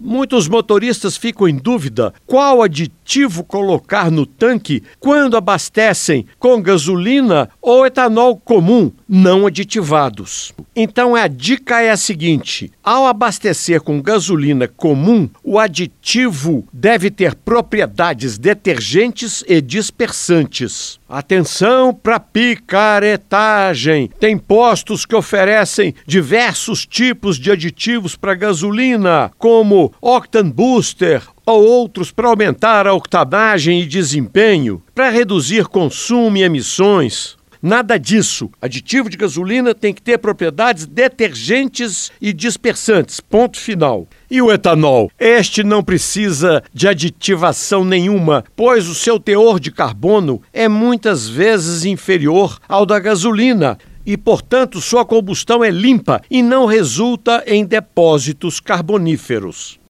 Muitos motoristas ficam em dúvida qual aditivo colocar no tanque quando abastecem com gasolina ou etanol comum, não aditivados. Então a dica é a seguinte: ao abastecer com gasolina comum, o aditivo deve ter propriedades detergentes e dispersantes. Atenção para picaretagem! Tem postos que oferecem diversos tipos de aditivos para gasolina, como Octan Booster ou outros para aumentar a octanagem e desempenho, para reduzir consumo e emissões. Nada disso. Aditivo de gasolina tem que ter propriedades detergentes e dispersantes. Ponto final. E o etanol? Este não precisa de aditivação nenhuma, pois o seu teor de carbono é muitas vezes inferior ao da gasolina e, portanto, sua combustão é limpa e não resulta em depósitos carboníferos.